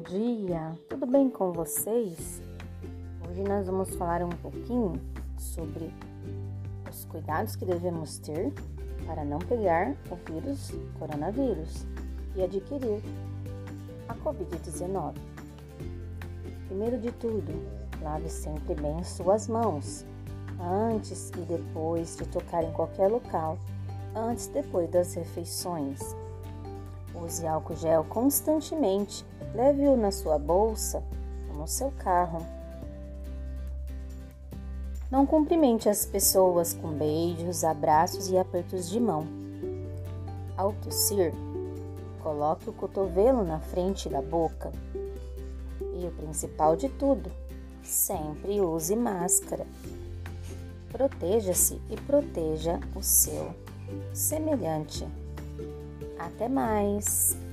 dia, tudo bem com vocês? Hoje nós vamos falar um pouquinho sobre os cuidados que devemos ter para não pegar o vírus coronavírus e adquirir a Covid-19. Primeiro de tudo, lave sempre bem suas mãos, antes e depois de tocar em qualquer local, antes e depois das refeições. Use álcool gel constantemente. Leve-o na sua bolsa ou no seu carro. Não cumprimente as pessoas com beijos, abraços e apertos de mão. Ao tossir, coloque o cotovelo na frente da boca. E o principal de tudo, sempre use máscara. Proteja-se e proteja o seu semelhante. Até mais!